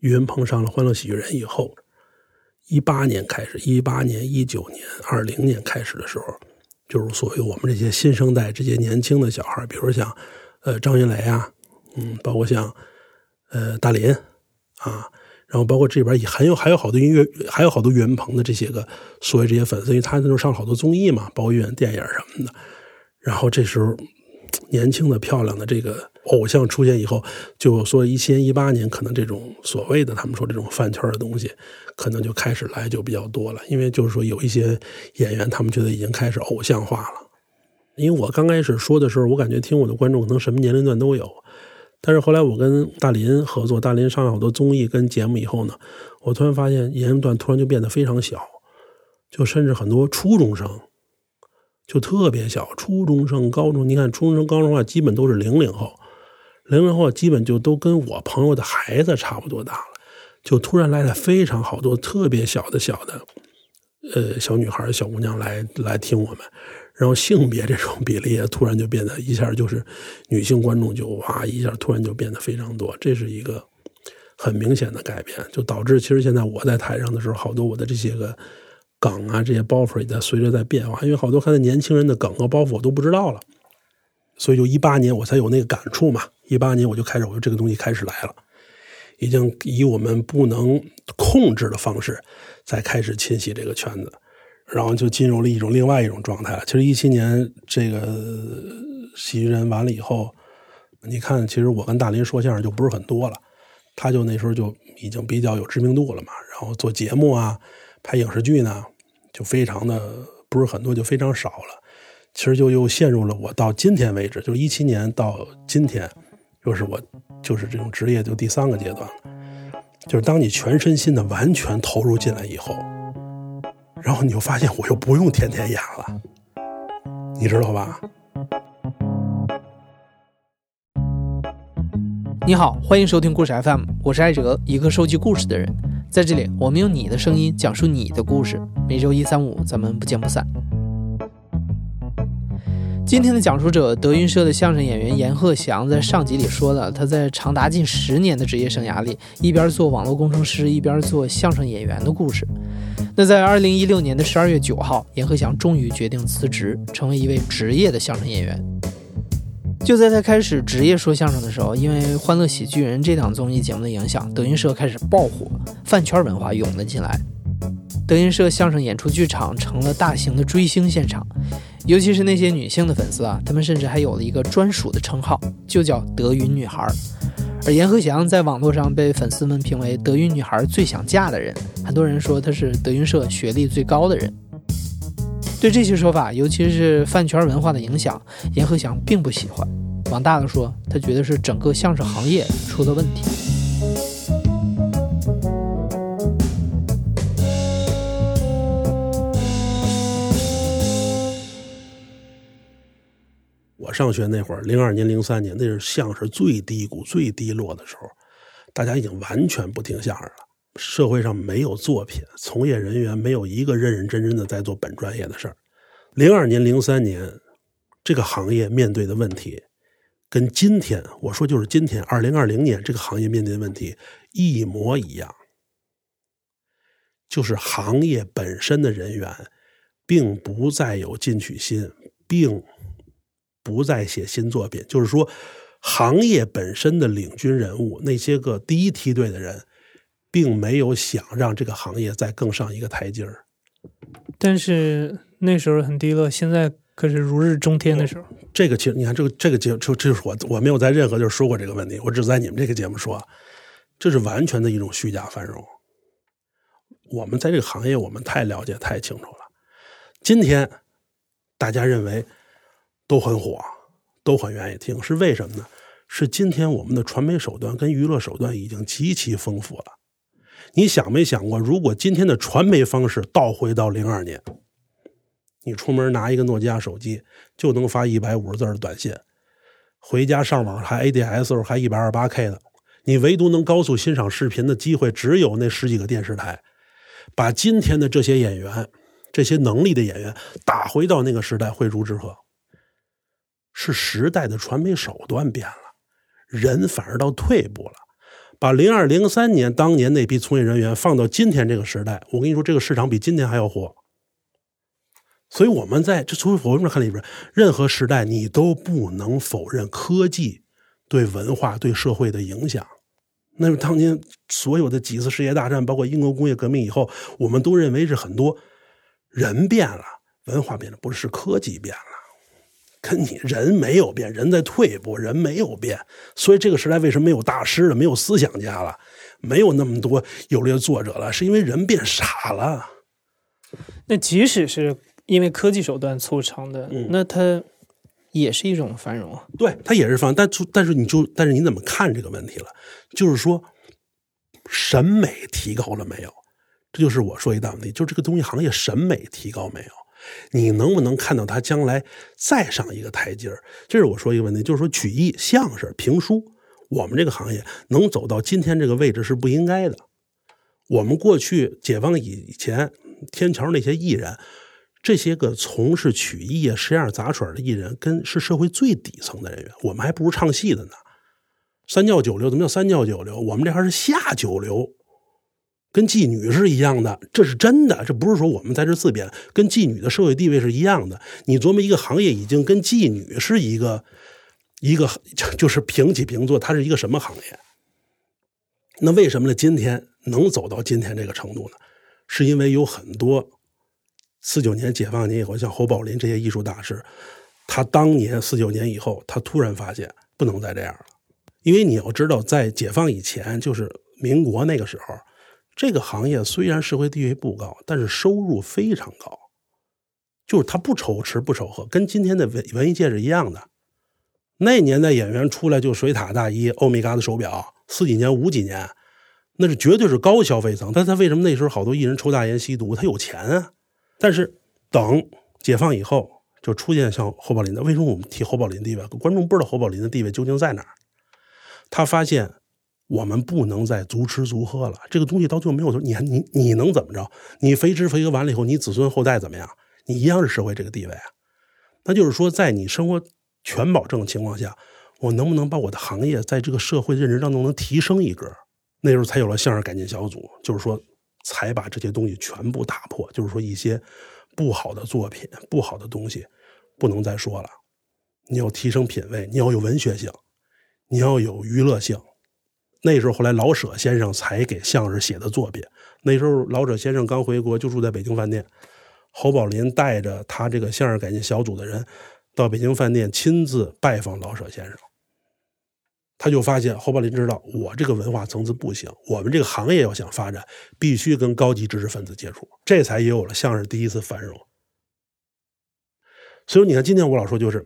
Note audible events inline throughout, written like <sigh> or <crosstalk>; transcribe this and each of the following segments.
岳云鹏上了《欢乐喜剧人》以后，一八年开始，一八年、一九年、二零年开始的时候，就是所谓我们这些新生代、这些年轻的小孩，比如像呃张云雷啊，嗯，包括像呃大林啊，然后包括这边也还有还有好多音乐，还有好多岳云鹏的这些个所谓这些粉丝，因为他那时候上了好多综艺嘛，包括演电影什么的，然后这时候。<tsk> 年轻的、漂亮的这个偶像出现以后，就说一七、一八年，可能这种所谓的他们说这种饭圈的东西，可能就开始来就比较多了。因为就是说有一些演员，他们觉得已经开始偶像化了。因为我刚开始说的时候，我感觉听我的观众可能什么年龄段都有，但是后来我跟大林合作，大林上了好多综艺跟节目以后呢，我突然发现年龄段突然就变得非常小，就甚至很多初中生。就特别小，初中生、高中，你看初中生、高中的话，基本都是零零后，零零后基本就都跟我朋友的孩子差不多大了。就突然来了非常好多特别小的小的，呃，小女孩、小姑娘来来听我们，然后性别这种比例也突然就变得一下就是女性观众就哇一下突然就变得非常多，这是一个很明显的改变，就导致其实现在我在台上的时候，好多我的这些个。梗啊，这些包袱也在随着在变化，因为好多现在年轻人的梗和包袱我都不知道了，所以就一八年我才有那个感触嘛。一八年我就开始，我说这个东西开始来了，已经以我们不能控制的方式在开始侵袭这个圈子，然后就进入了一种另外一种状态了。其实一七年这个喜剧人完了以后，你看，其实我跟大林说相声就不是很多了，他就那时候就已经比较有知名度了嘛，然后做节目啊。拍影视剧呢，就非常的不是很多，就非常少了。其实就又陷入了我到今天为止，就是一七年到今天，又是我就是这种职业就第三个阶段了。就是当你全身心的完全投入进来以后，然后你就发现我又不用天天演了，你知道吧？你好，欢迎收听故事 FM，我是艾哲，一个收集故事的人。在这里，我们用你的声音讲述你的故事。每周一、三、五，咱们不见不散。今天的讲述者，德云社的相声演员阎鹤祥，在上集里说了他在长达近十年的职业生涯里，一边做网络工程师，一边做相声演员的故事。那在二零一六年的十二月九号，阎鹤祥终于决定辞职，成为一位职业的相声演员。就在他开始职业说相声的时候，因为《欢乐喜剧人》这档综艺节目的影响，德云社开始爆火，饭圈文化涌了进来。德云社相声演出剧场成了大型的追星现场，尤其是那些女性的粉丝啊，他们甚至还有了一个专属的称号，就叫“德云女孩”。而阎鹤祥在网络上被粉丝们评为“德云女孩最想嫁的人”，很多人说他是德云社学历最高的人。对这些说法，尤其是饭圈文化的影响，阎鹤祥并不喜欢。往大了说，他觉得是整个相声行业出了问题。我上学那会儿，零二年、零三年，那是相声最低谷、最低落的时候，大家已经完全不听相声了。社会上没有作品，从业人员没有一个认认真真的在做本专业的事儿。零二年、零三年，这个行业面对的问题，跟今天我说就是今天二零二零年这个行业面临的问题一模一样，就是行业本身的人员并不再有进取心，并不再写新作品。就是说，行业本身的领军人物那些个第一梯队的人。并没有想让这个行业再更上一个台阶儿，但是那时候很低落，现在可是如日中天的时候。这个其实你看，这个这个节就就是我我没有在任何地儿说过这个问题，我只在你们这个节目说，这是完全的一种虚假繁荣。我们在这个行业，我们太了解太清楚了。今天大家认为都很火，都很愿意听，是为什么呢？是今天我们的传媒手段跟娱乐手段已经极其丰富了。你想没想过，如果今天的传媒方式倒回到零二年，你出门拿一个诺基亚手机就能发一百五十字的短信，回家上网还 ADSL 还一百二十八 K 的，你唯独能高速欣赏视频的机会只有那十几个电视台。把今天的这些演员、这些能力的演员打回到那个时代会如之何？是时代的传媒手段变了，人反而到退步了。把零二零三年当年那批从业人员放到今天这个时代，我跟你说，这个市场比今天还要火。所以我们在这从我们看里边，任何时代你都不能否认科技对文化、对社会的影响。那么当年所有的几次世界大战，包括英国工业革命以后，我们都认为是很多人变了，文化变了，不是科技变了。跟你人没有变，人在退步，人没有变。所以这个时代为什么没有大师了，没有思想家了，没有那么多有力的作者了？是因为人变傻了。那即使是。因为科技手段促成的，那它也是一种繁荣啊。对，它也是繁荣，但但是你就但是你怎么看这个问题了？就是说，审美提高了没有？这就是我说一大问题，就这个东西行业审美提高没有？你能不能看到它将来再上一个台阶儿？这是我说一个问题，就是说曲艺、相声、评书，我们这个行业能走到今天这个位置是不应该的。我们过去解放以前，天桥那些艺人。这些个从事曲艺啊、实验杂耍的艺人，跟是社会最底层的人员，我们还不如唱戏的呢。三教九流，怎么叫三教九流？我们这还是下九流，跟妓女是一样的，这是真的，这不是说我们在这自贬，跟妓女的社会地位是一样的。你琢磨一个行业已经跟妓女是一个一个，就是平起平坐，它是一个什么行业？那为什么呢？今天能走到今天这个程度呢？是因为有很多。四九年解放年以后，像侯宝林这些艺术大师，他当年四九年以后，他突然发现不能再这样了，因为你要知道，在解放以前，就是民国那个时候，这个行业虽然社会地位不高，但是收入非常高，就是他不愁吃不愁喝，跟今天的文文艺界是一样的。那年代演员出来就水塔大衣、欧米伽的手表，四几年、五几年，那是绝对是高消费层。但他为什么那时候好多艺人抽大烟吸毒？他有钱啊。但是等解放以后，就出现像侯宝林的。为什么我们提侯宝林地位？观众不知道侯宝林的地位究竟在哪儿。他发现我们不能再足吃足喝了，这个东西到最后没有，你还你你能怎么着？你肥吃肥喝完了以后，你子孙后代怎么样？你一样是社会这个地位啊。那就是说，在你生活全保证的情况下，我能不能把我的行业在这个社会认知当中能提升一格？那时候才有了相声改进小组，就是说。才把这些东西全部打破，就是说一些不好的作品、不好的东西不能再说了。你要提升品位，你要有文学性，你要有娱乐性。那时候后来老舍先生才给相声写的作品。那时候老舍先生刚回国，就住在北京饭店。侯宝林带着他这个相声改进小组的人到北京饭店亲自拜访老舍先生。他就发现侯宝林知道我这个文化层次不行，我们这个行业要想发展，必须跟高级知识分子接触，这才也有了相声第一次繁荣。所以你看，今天我老说就是，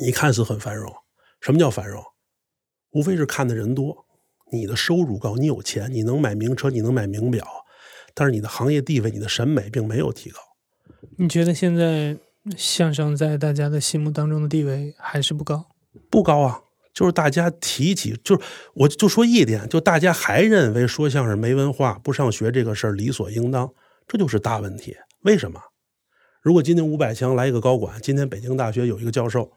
你看似很繁荣，什么叫繁荣？无非是看的人多，你的收入高，你有钱，你能买名车，你能买名表，但是你的行业地位、你的审美并没有提高。你觉得现在相声在大家的心目当中的地位还是不高？不高啊。就是大家提起，就是我就说一点，就大家还认为说相声没文化、不上学这个事儿理所应当，这就是大问题。为什么？如果今天五百强来一个高管，今天北京大学有一个教授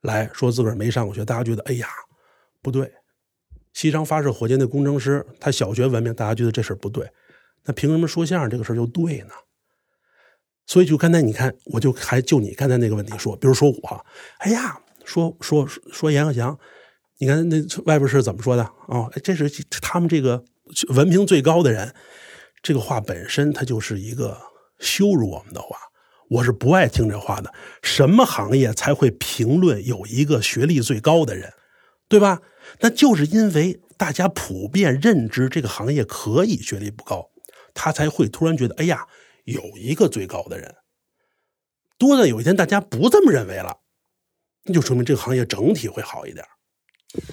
来说自个儿没上过学，大家觉得哎呀不对。西昌发射火箭的工程师，他小学文凭，大家觉得这事儿不对。那凭什么说相声这个事儿就对呢？所以就刚才你看，我就还就你刚才那个问题说，比如说我，哎呀。说说说阎鹤祥，你看那外边是怎么说的哦，这是他们这个文凭最高的人，这个话本身它就是一个羞辱我们的话。我是不爱听这话的。什么行业才会评论有一个学历最高的人，对吧？那就是因为大家普遍认知这个行业可以学历不高，他才会突然觉得，哎呀，有一个最高的人。多的有一天大家不这么认为了。那就说明这个行业整体会好一点。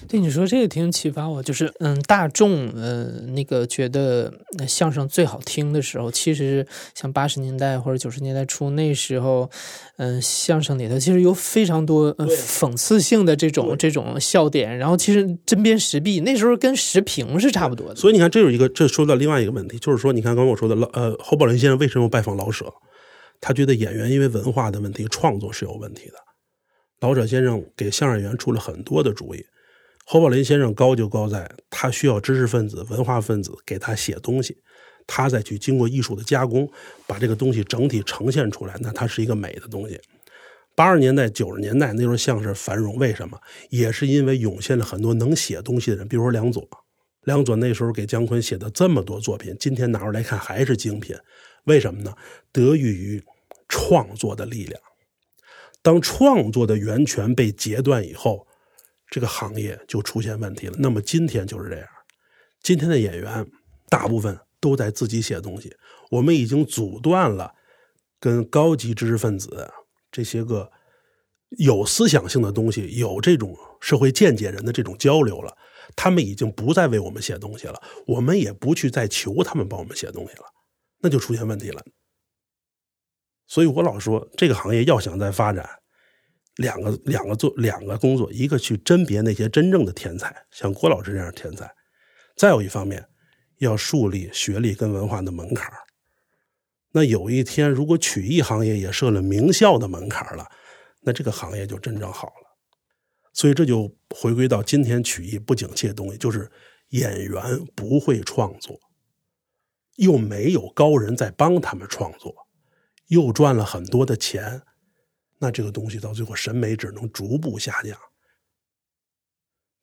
对你说这个挺启发我，就是嗯，大众呃那个觉得相声最好听的时候，其实像八十年代或者九十年代初那时候，嗯，相声里头其实有非常多讽刺性的这种这种笑点，然后其实针砭时弊，那时候跟时评是差不多的。所以你看，这有一个这说到另外一个问题，就是说，你看刚刚我说的老呃侯宝林先生为什么拜访老舍？他觉得演员因为文化的问题，创作是有问题的。老舍先生给相声演员出了很多的主意，侯宝林先生高就高在，他需要知识分子、文化分子给他写东西，他再去经过艺术的加工，把这个东西整体呈现出来，那它是一个美的东西。八十年代、九十年代那时候相声繁荣，为什么？也是因为涌现了很多能写东西的人，比如说梁左。梁左那时候给姜昆写的这么多作品，今天拿出来看还是精品，为什么呢？得益于创作的力量。当创作的源泉被截断以后，这个行业就出现问题了。那么今天就是这样，今天的演员大部分都在自己写东西，我们已经阻断了跟高级知识分子这些个有思想性的东西、有这种社会见解人的这种交流了。他们已经不再为我们写东西了，我们也不去再求他们帮我们写东西了，那就出现问题了。所以我老说，这个行业要想再发展，两个两个做两个工作，一个去甄别那些真正的天才，像郭老师这样的天才；再有一方面，要树立学历跟文化的门槛那有一天，如果曲艺行业也设了名校的门槛了，那这个行业就真正好了。所以这就回归到今天曲艺不景气的东西，就是演员不会创作，又没有高人在帮他们创作，又赚了很多的钱，那这个东西到最后审美只能逐步下降。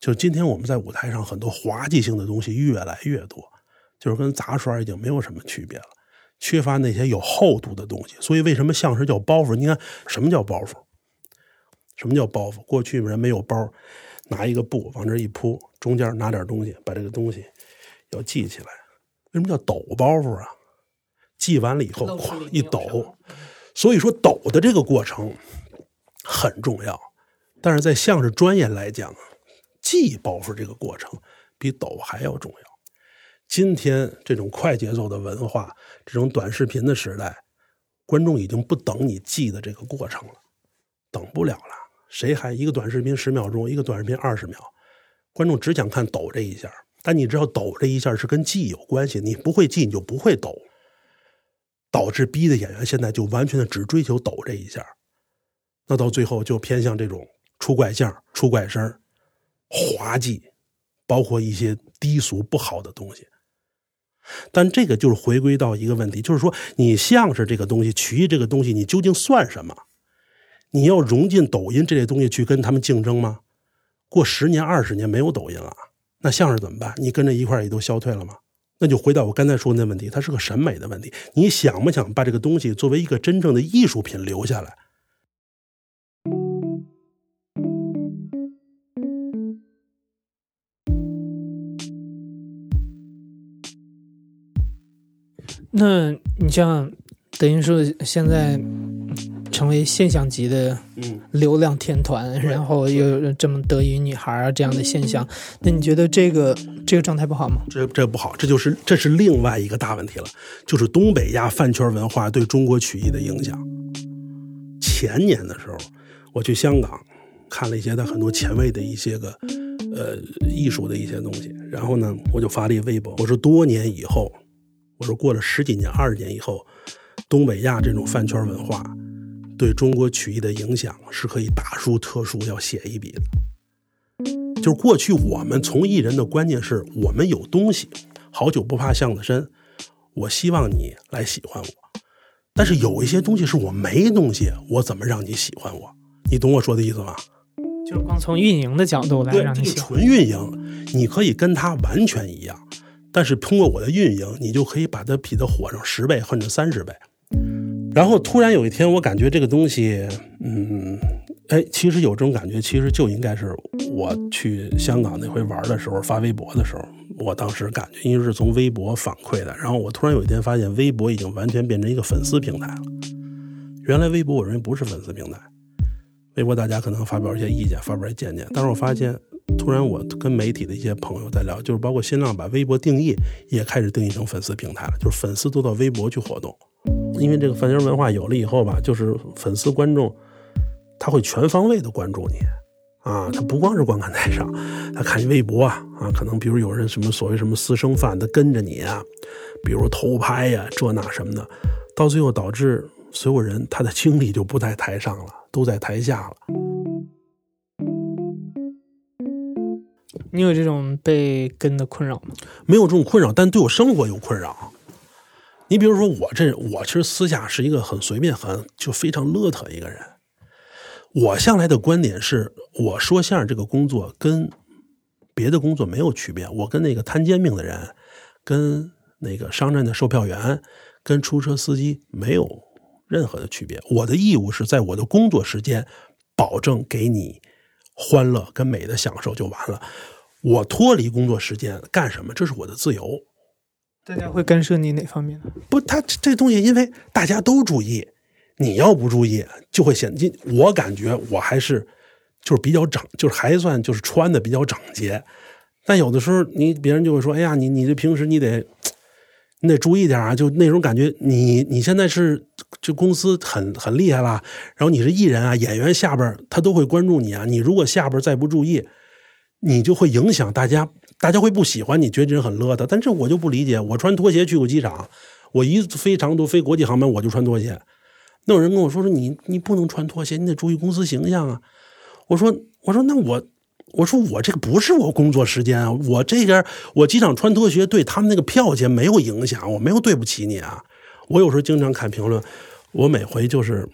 就今天我们在舞台上很多滑稽性的东西越来越多，就是跟杂耍已经没有什么区别了，缺乏那些有厚度的东西。所以为什么相声叫包袱？你看什么叫包袱？什么叫包袱？过去人没有包，拿一个布往这一铺，中间拿点东西，把这个东西要系起来。为什么叫抖包袱啊？系完了以后，咵一抖。所以说，抖的这个过程很重要。但是在相声专业来讲，系包袱这个过程比抖还要重要。今天这种快节奏的文化，这种短视频的时代，观众已经不等你记的这个过程了，等不了了。谁还一个短视频十秒钟，一个短视频二十秒，观众只想看抖这一下。但你知道抖这一下是跟记有关系，你不会记你就不会抖，导致逼的演员现在就完全的只追求抖这一下，那到最后就偏向这种出怪相、出怪声、滑稽，包括一些低俗不好的东西。但这个就是回归到一个问题，就是说你相声这个东西、曲艺这个东西，你究竟算什么？你要融进抖音这类东西去跟他们竞争吗？过十年二十年没有抖音了，那相声怎么办？你跟着一块也都消退了吗？那就回到我刚才说那问题，它是个审美的问题。你想不想把这个东西作为一个真正的艺术品留下来？那你像等于说现在。成为现象级的流量天团，然后又有这么得意女孩啊这样的现象，那你觉得这个这个状态不好吗？这这不好，这就是这是另外一个大问题了，就是东北亚饭圈文化对中国曲艺的影响。前年的时候，我去香港看了一些他很多前卫的一些个呃艺术的一些东西，然后呢，我就发了一微博，我说多年以后，我说过了十几年、二十年以后，东北亚这种饭圈文化。对中国曲艺的影响是可以大书特书要写一笔的。就是过去我们从艺人的观念是我们有东西，好酒不怕巷子深，我希望你来喜欢我。但是有一些东西是我没东西，我怎么让你喜欢我？你懂我说的意思吗？就是光从运营的角度来让你喜欢。纯运营，你可以跟他完全一样，但是通过我的运营，你就可以把它比它火上十倍甚至三十倍。然后突然有一天，我感觉这个东西，嗯，哎，其实有这种感觉，其实就应该是我去香港那回玩的时候发微博的时候，我当时感觉，因为是从微博反馈的。然后我突然有一天发现，微博已经完全变成一个粉丝平台了。原来微博我认为不是粉丝平台，微博大家可能发表一些意见，发表一些见解。但是我发现，突然我跟媒体的一些朋友在聊，就是包括新浪把微博定义也开始定义成粉丝平台了，就是粉丝都到微博去活动。因为这个饭圈文化有了以后吧，就是粉丝观众，他会全方位的关注你，啊，他不光是观看台上，他看你微博啊，啊，可能比如有人什么所谓什么私生饭，他跟着你啊，比如偷拍呀，这那什么的，到最后导致所有人他的精力就不在台上了，都在台下了。你有这种被跟的困扰吗？没有这种困扰，但对我生活有困扰。你比如说我这，我其实私下是一个很随便、很就非常邋遢一个人。我向来的观点是，我说相声这个工作跟别的工作没有区别。我跟那个摊煎饼的人，跟那个商站的售票员，跟出租车司机没有任何的区别。我的义务是在我的工作时间，保证给你欢乐跟美的享受就完了。我脱离工作时间干什么？这是我的自由。大家会干涉你哪方面呢？不，他这东西，因为大家都注意，你要不注意，就会显。我感觉我还是就是比较整，就是还算就是穿的比较整洁。但有的时候，你别人就会说：“哎呀，你你这平时你得你得注意点啊！”就那种感觉，你你现在是这公司很很厉害了，然后你是艺人啊，演员下边他都会关注你啊。你如果下边再不注意，你就会影响大家。大家会不喜欢你，觉得这人很邋遢。但这我就不理解。我穿拖鞋去过机场，我一飞长途飞国际航班，我就穿拖鞋。那有人跟我说说你你不能穿拖鞋，你得注意公司形象啊。我说我说那我我说我这个不是我工作时间啊，我这边我机场穿拖鞋对他们那个票钱没有影响，我没有对不起你啊。我有时候经常看评论，我每回就是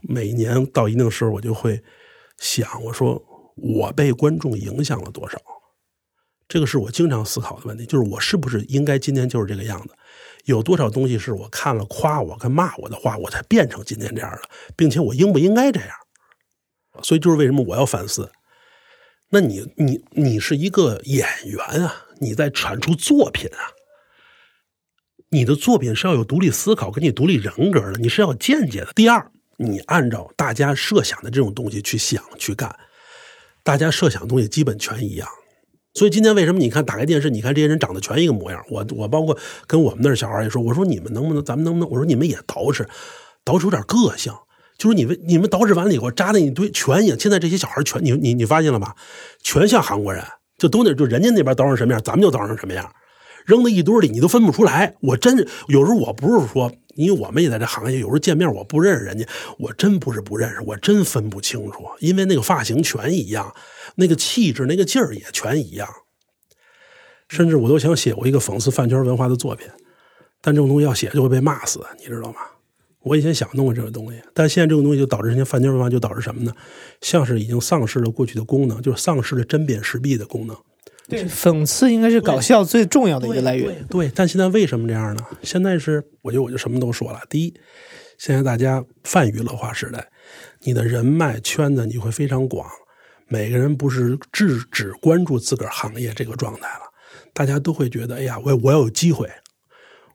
每年到一定时候，我就会想，我说我被观众影响了多少。这个是我经常思考的问题，就是我是不是应该今天就是这个样子？有多少东西是我看了夸我跟骂我的话，我才变成今天这样的，并且我应不应该这样？所以就是为什么我要反思？那你你你是一个演员啊，你在产出作品啊，你的作品是要有独立思考跟你独立人格的，你是要见解的。第二，你按照大家设想的这种东西去想去干，大家设想的东西基本全一样。所以今天为什么你看打开电视，你看这些人长得全一个模样？我我包括跟我们那儿小孩也说，我说你们能不能，咱们能不能？我说你们也捯饬，捯饬有点个性。就是你们你们捯饬完了以后扎那一堆全影。现在这些小孩全你你你发现了吧？全像韩国人，就都那就人家那边捯饬什么样，咱们就捯饬什么样。扔在一堆里，你都分不出来。我真有时候我不是说，因为我们也在这行业，有时候见面我不认识人家，我真不是不认识，我真分不清楚，因为那个发型全一样。那个气质、那个劲儿也全一样，甚至我都想写过一个讽刺饭圈文化的作品，但这种东西要写就会被骂死，你知道吗？我以前想弄过这个东西，但现在这个东西就导致人家饭圈文化就导致什么呢？像是已经丧失了过去的功能，就是丧失了针砭时弊的功能。对，讽刺应该是搞笑最重要的一个来源。对，但现在为什么这样呢？现在是，我觉得我就什么都说了。第一，现在大家泛娱乐化时代，你的人脉圈子你会非常广。每个人不是只只关注自个儿行业这个状态了，大家都会觉得，哎呀，我我要有机会，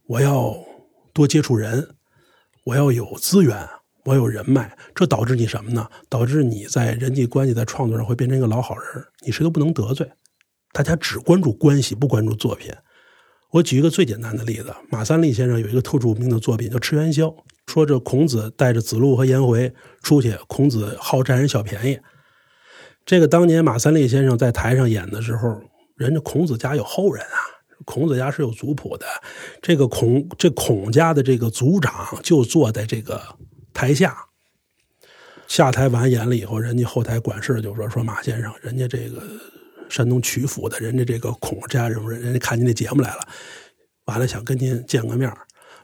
我要多接触人，我要有资源，我有人脉，这导致你什么呢？导致你在人际关系在创作上会变成一个老好人，你谁都不能得罪。大家只关注关系，不关注作品。我举一个最简单的例子，马三立先生有一个特著名的作品叫《吃元宵》，说这孔子带着子路和颜回出去，孔子好占人小便宜。这个当年马三立先生在台上演的时候，人家孔子家有后人啊，孔子家是有族谱的。这个孔这孔家的这个族长就坐在这个台下。下台完演了以后，人家后台管事就说：“说马先生，人家这个山东曲阜的，人家这个孔家人，人家看您这节目来了，完了想跟您见个面。”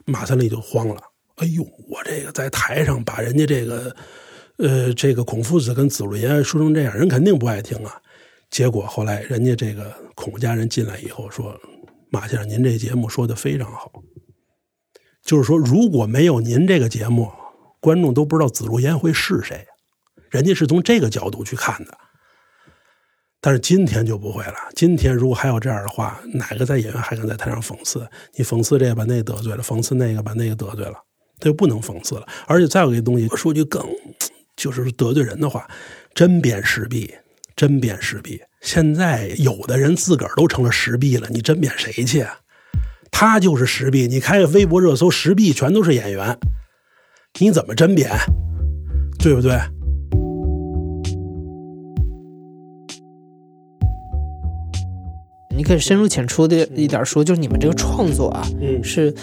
马三立就慌了：“哎呦，我这个在台上把人家这个。”呃，这个孔夫子跟子路爷说成这样，人肯定不爱听啊。结果后来人家这个孔家人进来以后说：“马先生，您这节目说的非常好。就是说，如果没有您这个节目，观众都不知道子路颜会是谁。人家是从这个角度去看的。但是今天就不会了。今天如果还有这样的话，哪个在演员还敢在台上讽刺？你讽刺这个把那个得罪了，讽刺那个把那个得罪了，他就不能讽刺了。而且再有一个东西，说句更…… <tsk> 就是得罪人的话，针砭时弊，针砭时弊。现在有的人自个儿都成了时弊了，你针砭谁去？他就是时弊。你开个微博热搜，时弊全都是演员，你怎么针砭？对不对？你可以深入浅出的一点说，就是你们这个创作啊，嗯是。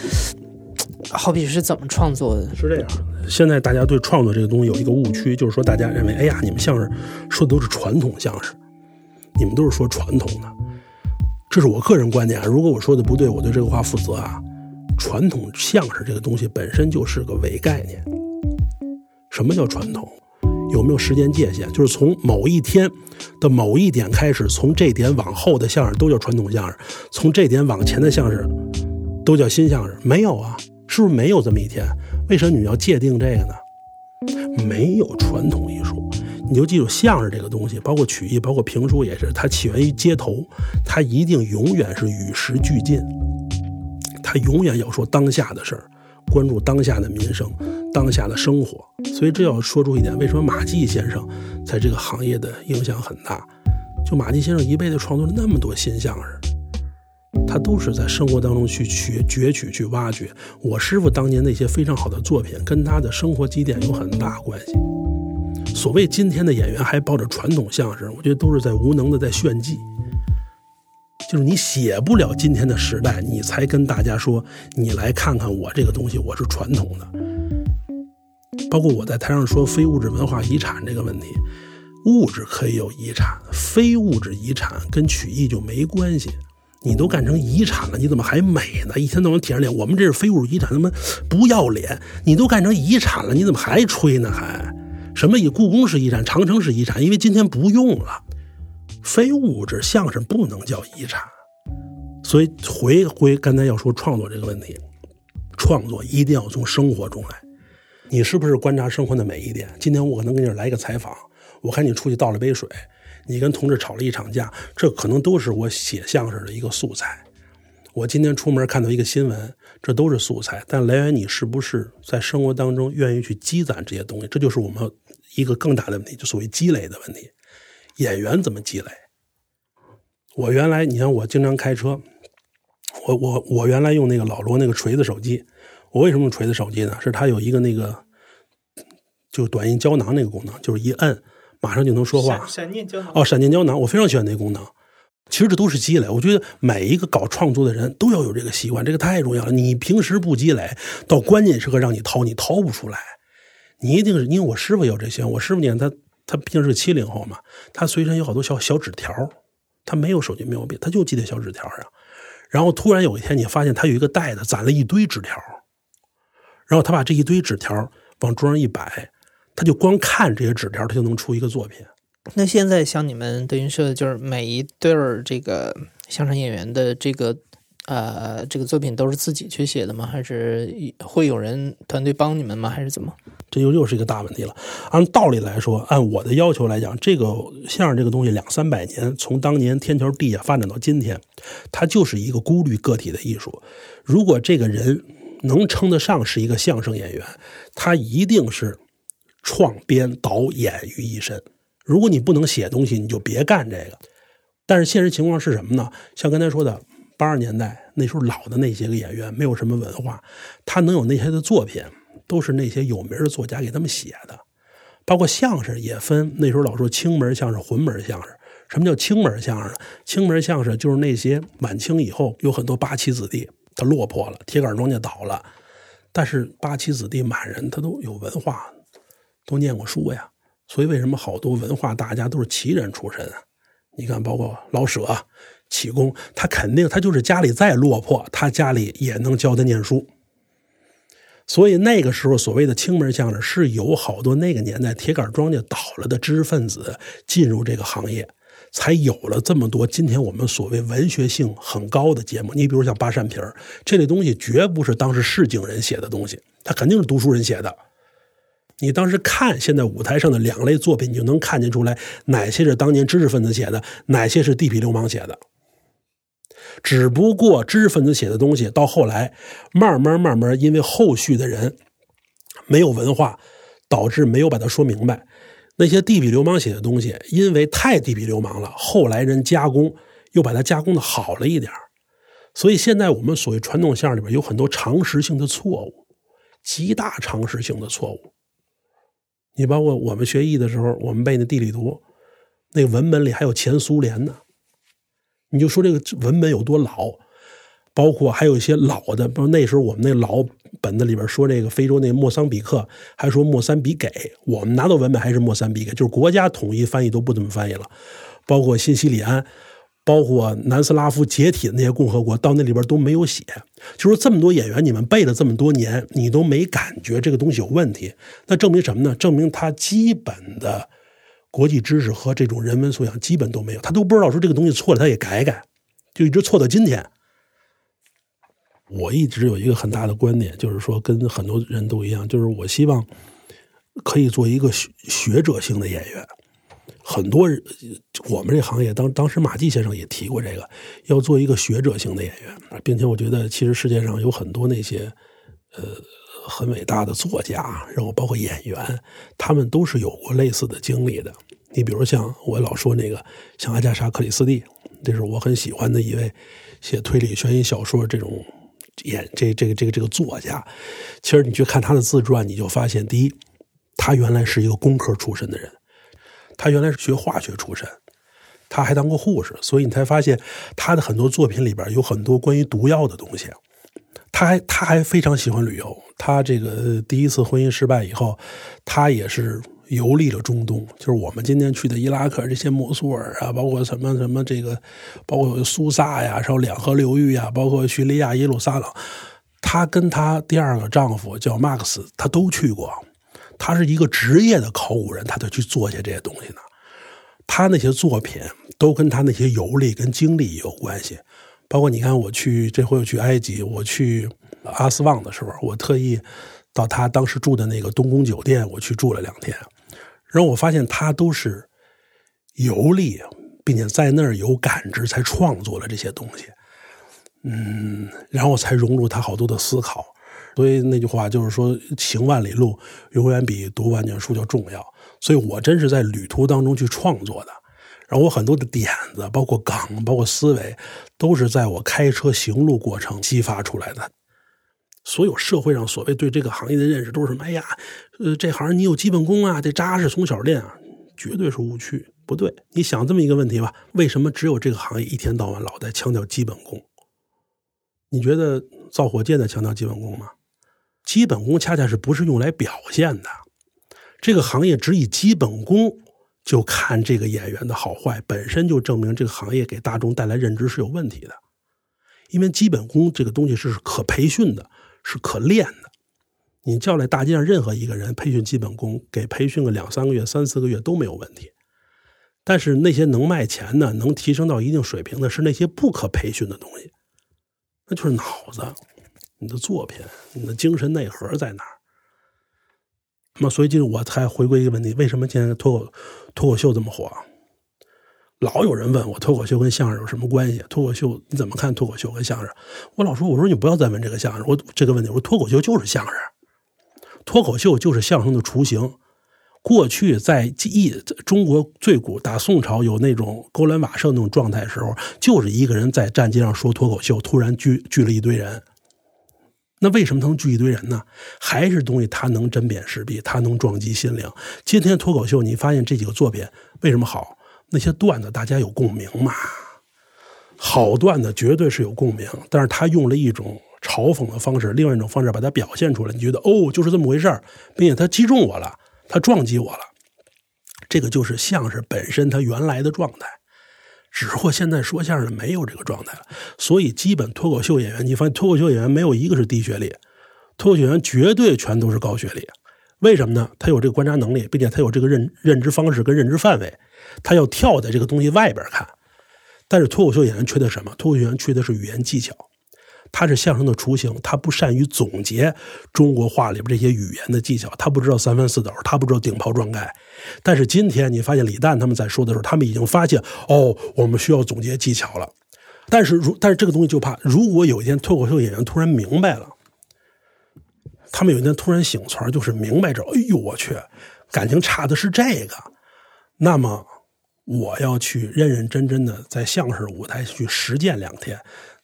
好比是怎么创作的？是这样，现在大家对创作这个东西有一个误区，就是说大家认为，哎呀，你们相声说的都是传统相声，你们都是说传统的，这是我个人观点啊。如果我说的不对，我对这个话负责啊。传统相声这个东西本身就是个伪概念。什么叫传统？有没有时间界限？就是从某一天的某一点开始，从这点往后的相声都叫传统相声，从这点往前的相声都叫新相声？没有啊，是不是没有这么一天？为什么你要界定这个呢？没有传统艺术。你就记住，相声这个东西，包括曲艺，包括评书，也是它起源于街头，它一定永远是与时俱进，它永远要说当下的事儿，关注当下的民生，当下的生活。所以这要说出一点，为什么马季先生在这个行业的影响很大？就马季先生一辈子创作了那么多新相声，他都是在生活当中去学攫取、去挖掘。我师傅当年那些非常好的作品，跟他的生活积淀有很大关系。所谓今天的演员还抱着传统相声，我觉得都是在无能的在炫技。就是你写不了今天的时代，你才跟大家说，你来看看我这个东西，我是传统的。包括我在台上说非物质文化遗产这个问题，物质可以有遗产，非物质遗产跟曲艺就没关系。你都干成遗产了，你怎么还美呢？一天到晚舔着脸，我们这是非物质遗产，他妈不要脸！你都干成遗产了，你怎么还吹呢？还？什么以故宫是遗产，长城是遗产，因为今天不用了。非物质相声不能叫遗产，所以回归刚才要说创作这个问题，创作一定要从生活中来。你是不是观察生活的每一点？今天我可能给你来一个采访，我看你出去倒了杯水，你跟同志吵了一场架，这可能都是我写相声的一个素材。我今天出门看到一个新闻。这都是素材，但来源你是不是在生活当中愿意去积攒这些东西？这就是我们一个更大的问题，就所谓积累的问题。演员怎么积累？我原来，你看我经常开车，我我我原来用那个老罗那个锤子手机。我为什么用锤子手机呢？是它有一个那个就短音胶囊那个功能，就是一摁马上就能说话。闪电胶囊哦，闪电胶囊，我非常喜欢那个功能。其实这都是积累，我觉得每一个搞创作的人都要有这个习惯，这个太重要了。你平时不积累，到关键时刻让你掏，你掏不出来。你一定是因为我师傅有这些，我师傅你看他，他毕竟是七零后嘛，他随身有好多小小纸条，他没有手机没有笔，他就记在小纸条上。然后突然有一天，你发现他有一个袋子攒了一堆纸条，然后他把这一堆纸条往桌上一摆，他就光看这些纸条，他就能出一个作品。那现在像你们德云社，就是每一对儿这个相声演员的这个呃这个作品都是自己去写的吗？还是会有人团队帮你们吗？还是怎么？这又又是一个大问题了。按道理来说，按我的要求来讲，这个相声这个东西两三百年，从当年天桥地下发展到今天，它就是一个孤立个体的艺术。如果这个人能称得上是一个相声演员，他一定是创编导演于一身。如果你不能写东西，你就别干这个。但是现实情况是什么呢？像刚才说的，八十年代那时候老的那些个演员没有什么文化，他能有那些的作品，都是那些有名的作家给他们写的。包括相声也分，那时候老说清门相声、浑门相声。什么叫清门相声？清门相声就是那些晚清以后有很多八旗子弟，他落魄了，铁杆庄稼倒了，但是八旗子弟满人他都有文化，都念过书呀。所以，为什么好多文化大家都是奇人出身啊？你看，包括老舍、启功，他肯定他就是家里再落魄，他家里也能教他念书。所以那个时候，所谓的清门相声是有好多那个年代铁杆庄稼倒了的知识分子进入这个行业，才有了这么多今天我们所谓文学性很高的节目。你比如像八扇屏这类东西，绝不是当时市井人写的东西，它肯定是读书人写的。你当时看现在舞台上的两类作品，你就能看见出来哪些是当年知识分子写的，哪些是地痞流氓写的。只不过知识分子写的东西到后来慢慢慢慢，因为后续的人没有文化，导致没有把它说明白。那些地痞流氓写的东西，因为太地痞流氓了，后来人加工又把它加工的好了一点所以现在我们所谓传统相声里边有很多常识性的错误，极大常识性的错误。你包括我们学艺的时候，我们背那地理图，那个文本里还有前苏联呢。你就说这个文本有多老，包括还有一些老的，不那时候我们那老本子里边说这个非洲那莫桑比克，还说莫桑比给，我们拿到文本还是莫桑比克，就是国家统一翻译都不怎么翻译了。包括新西里安，包括南斯拉夫解体的那些共和国，到那里边都没有写。就说这么多演员，你们背了这么多年，你都没感觉这个东西有问题，那证明什么呢？证明他基本的国际知识和这种人文素养基本都没有，他都不知道说这个东西错了，他也改改，就一直错到今天。我一直有一个很大的观点，就是说跟很多人都一样，就是我希望可以做一个学学者性的演员。很多人，我们这行业当当时马季先生也提过这个，要做一个学者性的演员，并且我觉得其实世界上有很多那些呃很伟大的作家，然后包括演员，他们都是有过类似的经历的。你比如像我老说那个像阿加莎·克里斯蒂，这是我很喜欢的一位写推理悬疑小说这种。演这这个这个这个作家，其实你去看他的自传，你就发现，第一，他原来是一个工科出身的人，他原来是学化学出身，他还当过护士，所以你才发现他的很多作品里边有很多关于毒药的东西。他还他还非常喜欢旅游，他这个第一次婚姻失败以后，他也是。游历了中东，就是我们今天去的伊拉克这些摩苏尔啊，包括什么什么这个，包括苏萨呀，然后两河流域啊，包括叙利亚耶路撒冷，她跟她第二个丈夫叫马克思，他都去过。他是一个职业的考古人，他就去做些这些东西呢。他那些作品都跟他那些游历跟经历有关系。包括你看，我去这回我去埃及，我去阿斯旺的时候，我特意到他当时住的那个东宫酒店，我去住了两天。然后我发现他都是游历，并且在那儿有感知，才创作了这些东西。嗯，然后才融入他好多的思考。所以那句话就是说，行万里路永远比读万卷书要重要。所以我真是在旅途当中去创作的。然后我很多的点子，包括梗，包括思维，都是在我开车行路过程激发出来的。所有社会上所谓对这个行业的认识都是什么？哎呀，呃，这行你有基本功啊，得扎实，从小练啊，绝对是误区，不对。你想这么一个问题吧：为什么只有这个行业一天到晚老在强调基本功？你觉得造火箭的强调基本功吗？基本功恰恰是不是用来表现的？这个行业只以基本功就看这个演员的好坏，本身就证明这个行业给大众带来认知是有问题的。因为基本功这个东西是可培训的。是可练的，你叫来大街上任何一个人培训基本功，给培训个两三个月、三四个月都没有问题。但是那些能卖钱的、能提升到一定水平的，是那些不可培训的东西，那就是脑子、你的作品、你的精神内核在哪儿。那么，所以就是我才回归一个问题：为什么现在脱口脱口秀这么火？老有人问我脱口秀跟相声有什么关系？脱口秀你怎么看脱口秀跟相声？我老说我说你不要再问这个相声，我这个问题我说脱口秀就是相声，脱口秀就是相声的雏形。过去在一中国最古打宋朝有那种勾栏瓦舍那种状态的时候，就是一个人在站街上说脱口秀，突然聚聚了一堆人。那为什么能聚一堆人呢？还是东西他能针砭时弊，他能撞击心灵。今天脱口秀你发现这几个作品为什么好？那些段子大家有共鸣嘛？好段子绝对是有共鸣，但是他用了一种嘲讽的方式，另外一种方式把它表现出来。你觉得哦，就是这么回事儿，并且他击中我了，他撞击我了。这个就是相声本身它原来的状态，只不过现在说相声没有这个状态了。所以，基本脱口秀演员，你发现脱口秀演员没有一个是低学历，脱口秀演员绝对全都是高学历。为什么呢？他有这个观察能力，并且他有这个认认知方式跟认知范围。他要跳在这个东西外边看，但是脱口秀演员缺的什么？脱口秀演员缺的是语言技巧。他是相声的雏形，他不善于总结中国话里边这些语言的技巧，他不知道三分四斗，他不知道顶泡撞盖。但是今天你发现李诞他们在说的时候，他们已经发现哦，我们需要总结技巧了。但是如但是这个东西就怕，如果有一天脱口秀演员突然明白了，他们有一天突然醒儿，就是明白着，哎呦我去，感情差的是这个。那么，我要去认认真真的在相声舞台去实践两天，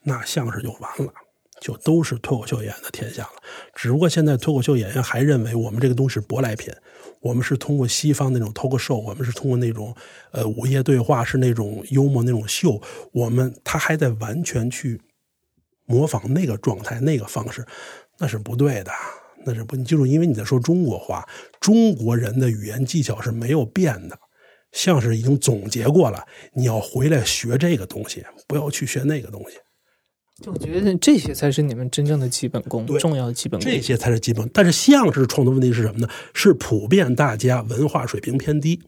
那相声就完了，就都是脱口秀演员的天下了。只不过现在脱口秀演员还认为我们这个东西是舶来品，我们是通过西方那种 talk show，我们是通过那种呃午夜对话，是那种幽默那种秀，我们他还在完全去模仿那个状态、那个方式，那是不对的，那是不，你记住，因为你在说中国话，中国人的语言技巧是没有变的。像是已经总结过了，你要回来学这个东西，不要去学那个东西。就我觉得这些才是你们真正的基本功，重要的基本功。这些才是基本。但是相声创作问题是什么呢？是普遍大家文化水平偏低，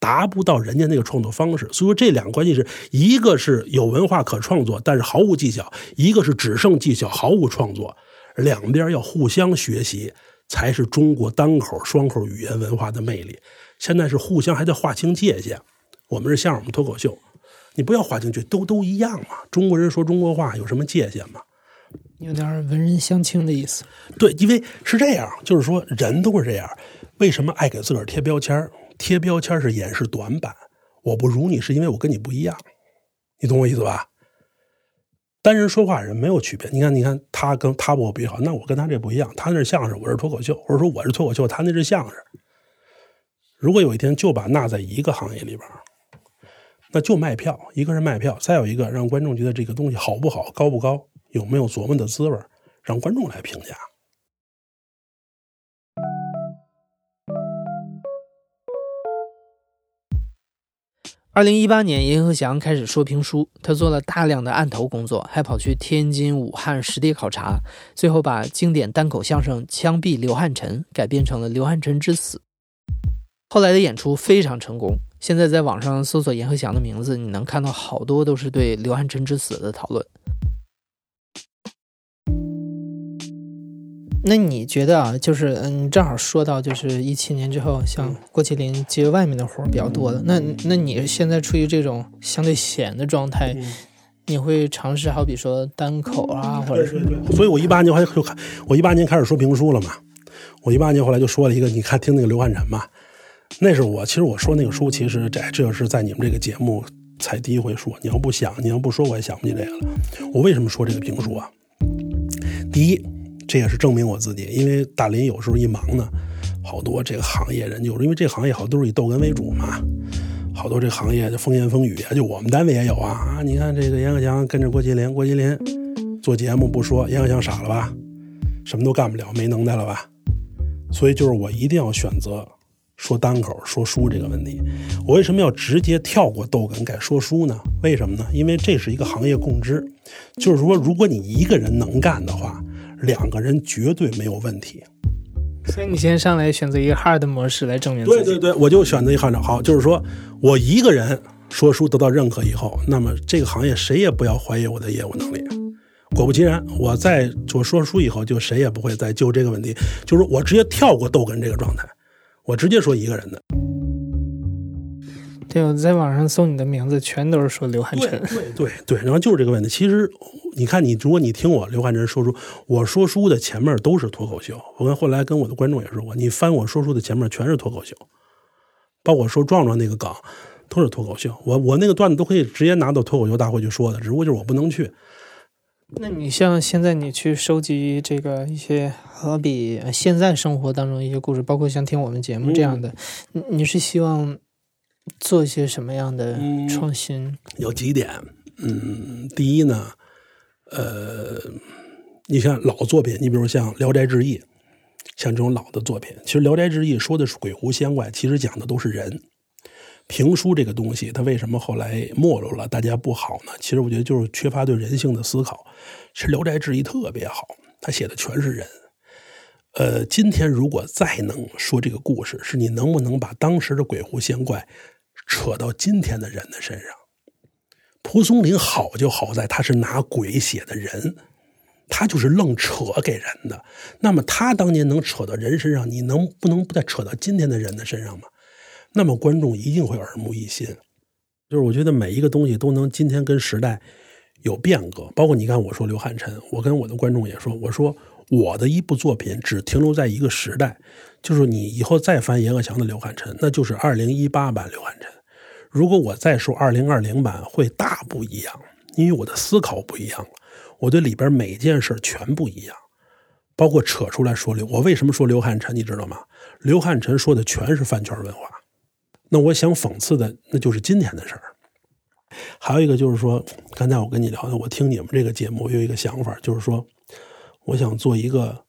达不到人家那个创作方式。所以说这两个关系是一个是有文化可创作，但是毫无技巧；一个是只剩技巧，毫无创作。两边要互相学习，才是中国单口双口语言文化的魅力。现在是互相还在划清界限。我们是相声，我们脱口秀，你不要划进去，都都一样嘛。中国人说中国话有什么界限吗？有点文人相轻的意思。对，因为是这样，就是说人都是这样。为什么爱给自个儿贴标签？贴标签是掩饰短板。我不如你，是因为我跟你不一样。你懂我意思吧？单人说话人没有区别。你看，你看他跟他比我比好，那我跟他这不一样。他那是相声，我是脱口秀，或者说我是脱口秀，他那是相声。如果有一天就把纳在一个行业里边儿，那就卖票，一个是卖票，再有一个让观众觉得这个东西好不好、高不高、有没有琢磨的滋味，让观众来评价。二零一八年，阎鹤祥开始说评书，他做了大量的案头工作，还跑去天津、武汉实地考察，最后把经典单口相声《枪毙刘汉臣》改编成了《刘汉臣之死》。后来的演出非常成功，现在在网上搜索阎鹤祥的名字，你能看到好多都是对刘汉臣之死的讨论。那你觉得啊，就是嗯，正好说到就是一七年之后，像郭麒麟接外面的活儿比较多的。那那你现在处于这种相对闲的状态，你会尝试好比说单口啊，或者是所以我一八年我还就看，我一八年开始说评书了嘛。我一八年后来就说了一个，你看听那个刘汉臣嘛，那是我其实我说那个书，其实这这是在你们这个节目才第一回说。你要不想，你要不说，我也想不起这个了。我为什么说这个评书啊？第一，这也是证明我自己，因为大林有时候一忙呢，好多这个行业人就是因为这行业好多都是以逗哏为主嘛，好多这行业就风言风语啊，就我们单位也有啊啊！你看这个严鹤祥跟着郭麒麟，郭麒麟做节目不说，严鹤祥傻了吧？什么都干不了，没能耐了吧？所以就是我一定要选择说单口说书这个问题。我为什么要直接跳过逗哏改说书呢？为什么呢？因为这是一个行业共知，就是说如果你一个人能干的话，两个人绝对没有问题。所以你先上来选择一个 hard 模式来证明自己。对对对，我就选择一个 hard 好，就是说我一个人说书得到认可以后，那么这个行业谁也不要怀疑我的业务能力。果不其然，我在我说书以后，就谁也不会再就这个问题，就是我直接跳过逗哏这个状态，我直接说一个人的。对，我在网上搜你的名字，全都是说刘汉臣。对对对，然后就是这个问题。其实你看你，如果你听我刘汉臣说书，我说书的前面都是脱口秀。我跟后来跟我的观众也说过，你翻我说书的前面全是脱口秀，包括说壮壮那个梗都是脱口秀。我我那个段子都可以直接拿到脱口秀大会去说的，只不过就是我不能去。那你像现在你去收集这个一些好比呃现在生活当中一些故事，包括像听我们节目这样的，你你是希望做一些什么样的创新？有几点，嗯，第一呢，呃，你像老作品，你比如像《聊斋志异》，像这种老的作品，其实《聊斋志异》说的是鬼狐仙怪，其实讲的都是人。评书这个东西，它为什么后来没落了，大家不好呢？其实我觉得就是缺乏对人性的思考。其实《聊斋志异》特别好，他写的全是人。呃，今天如果再能说这个故事，是你能不能把当时的鬼狐仙怪扯到今天的人的身上？蒲松龄好就好在他是拿鬼写的人，他就是愣扯给人的。那么他当年能扯到人身上，你能不能不再扯到今天的人的身上吗？那么观众一定会耳目一新。就是我觉得每一个东西都能今天跟时代有变革，包括你看我说刘汉臣，我跟我的观众也说，我说我的一部作品只停留在一个时代，就是你以后再翻阎鹤祥的刘汉臣，那就是二零一八版刘汉臣。如果我再说二零二零版，会大不一样，因为我的思考不一样了，我对里边每件事全不一样，包括扯出来说刘，我为什么说刘汉臣，你知道吗？刘汉臣说的全是饭圈文化，那我想讽刺的那就是今天的事儿。还有一个就是说，刚才我跟你聊的，我听你们这个节目，我有一个想法，就是说，我想做一个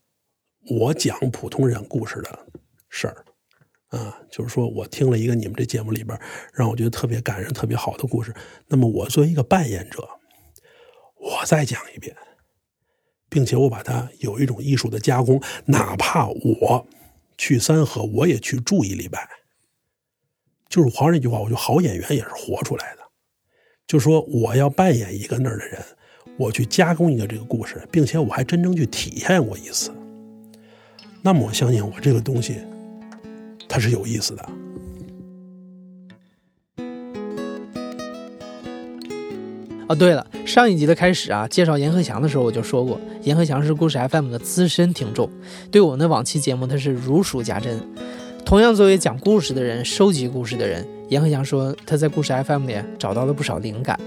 我讲普通人故事的事儿。啊，就是说我听了一个你们这节目里边让我觉得特别感人、特别好的故事，那么我作为一个扮演者，我再讲一遍，并且我把它有一种艺术的加工，哪怕我去三河，我也去住一礼拜。就是皇上那句话，我觉得好演员也是活出来的，就说我要扮演一个那儿的人，我去加工一个这个故事，并且我还真正去体验过一次。那么我相信我这个东西，它是有意思的。哦，对了，上一集的开始啊，介绍阎鹤祥的时候我就说过，阎鹤祥是故事 FM 的资深听众，对我们的往期节目他是如数家珍。同样作为讲故事的人、收集故事的人，阎鹤祥说他在故事 FM 里找到了不少灵感。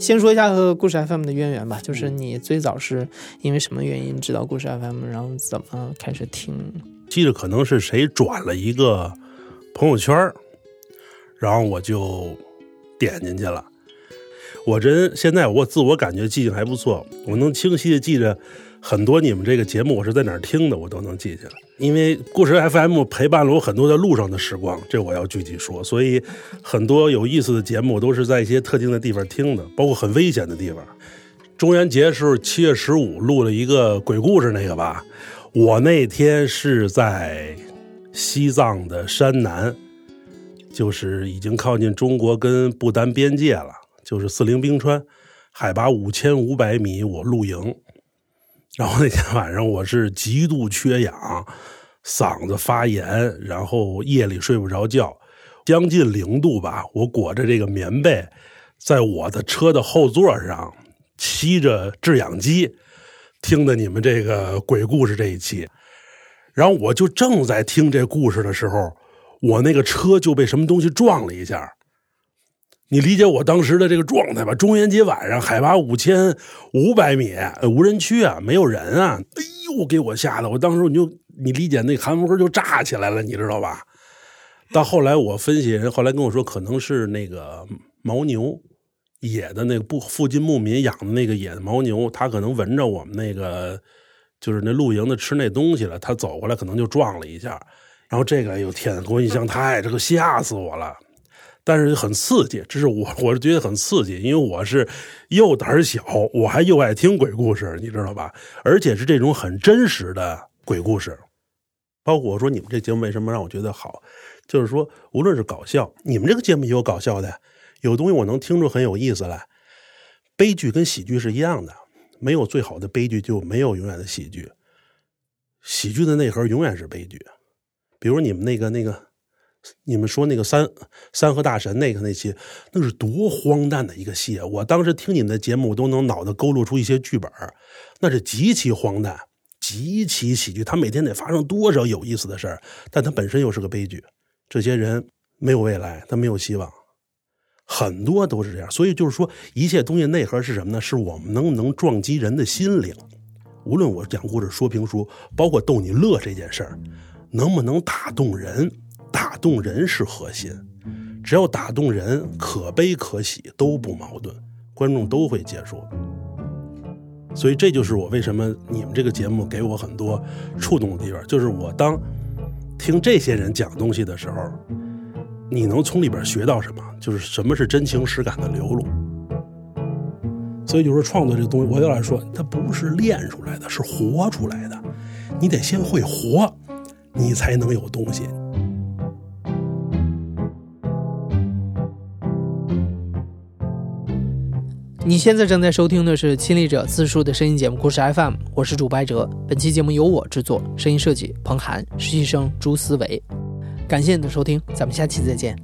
先说一下和故事 FM 的渊源吧，就是你最早是因为什么原因知道故事 FM，然后怎么开始听？记得可能是谁转了一个朋友圈然后我就点进去了。我真现在我自我感觉记性还不错，我能清晰的记着很多你们这个节目我是在哪儿听的，我都能记下来。因为故事 FM 陪伴了我很多在路上的时光，这我要具体说。所以很多有意思的节目都是在一些特定的地方听的，包括很危险的地方。中元节时候七月十五录了一个鬼故事那个吧，我那天是在西藏的山南，就是已经靠近中国跟不丹边界了。就是四零冰川，海拔五千五百米，我露营。然后那天晚上我是极度缺氧，嗓子发炎，然后夜里睡不着觉，将近零度吧。我裹着这个棉被，在我的车的后座上，吸着制氧机，听的你们这个鬼故事这一期。然后我就正在听这故事的时候，我那个车就被什么东西撞了一下。你理解我当时的这个状态吧？中元节晚上，海拔五千五百米，无人区啊，没有人啊！哎呦，给我吓得！我当时我就你理解，那汗毛就炸起来了，你知道吧？到后来我分析，人后来跟我说，可能是那个牦牛野的那个不附近牧民养的那个野的牦牛，它可能闻着我们那个就是那露营的吃那东西了，它走过来可能就撞了一下。然后这个，哎呦天，给我印象太这个吓死我了。但是很刺激，这是我 <laughs> 我是觉得很刺激，因为我是又胆小，我还又爱听鬼故事，你知道吧？而且是这种很真实的鬼故事。包括我说你们这节目为什么让我觉得好，就是说无论是搞笑，你们这个节目也有搞笑的，有东西我能听出很有意思来。悲剧跟喜剧是一样的，没有最好的悲剧，就没有永远的喜剧。喜剧的内核永远是悲剧，比如你们那个那个。你们说那个三三河大神那个那期，那是多荒诞的一个戏啊！我当时听你们的节目，我都能脑子勾勒出一些剧本那是极其荒诞、极其喜剧。他每天得发生多少有意思的事儿，但他本身又是个悲剧。这些人没有未来，他没有希望，很多都是这样。所以就是说，一切东西内核是什么呢？是我们能能撞击人的心灵？无论我讲故事、说评书，包括逗你乐这件事儿，能不能打动人？打动人是核心，只要打动人，可悲可喜都不矛盾，观众都会接受。所以这就是我为什么你们这个节目给我很多触动的地方，就是我当听这些人讲东西的时候，你能从里边学到什么？就是什么是真情实感的流露。所以就是创作这个东西，我就来说，它不是练出来的，是活出来的。你得先会活，你才能有东西。你现在正在收听的是亲历者自述的声音节目《故事 FM》，我是主白哲。本期节目由我制作，声音设计彭涵，实习生朱思维。感谢你的收听，咱们下期再见。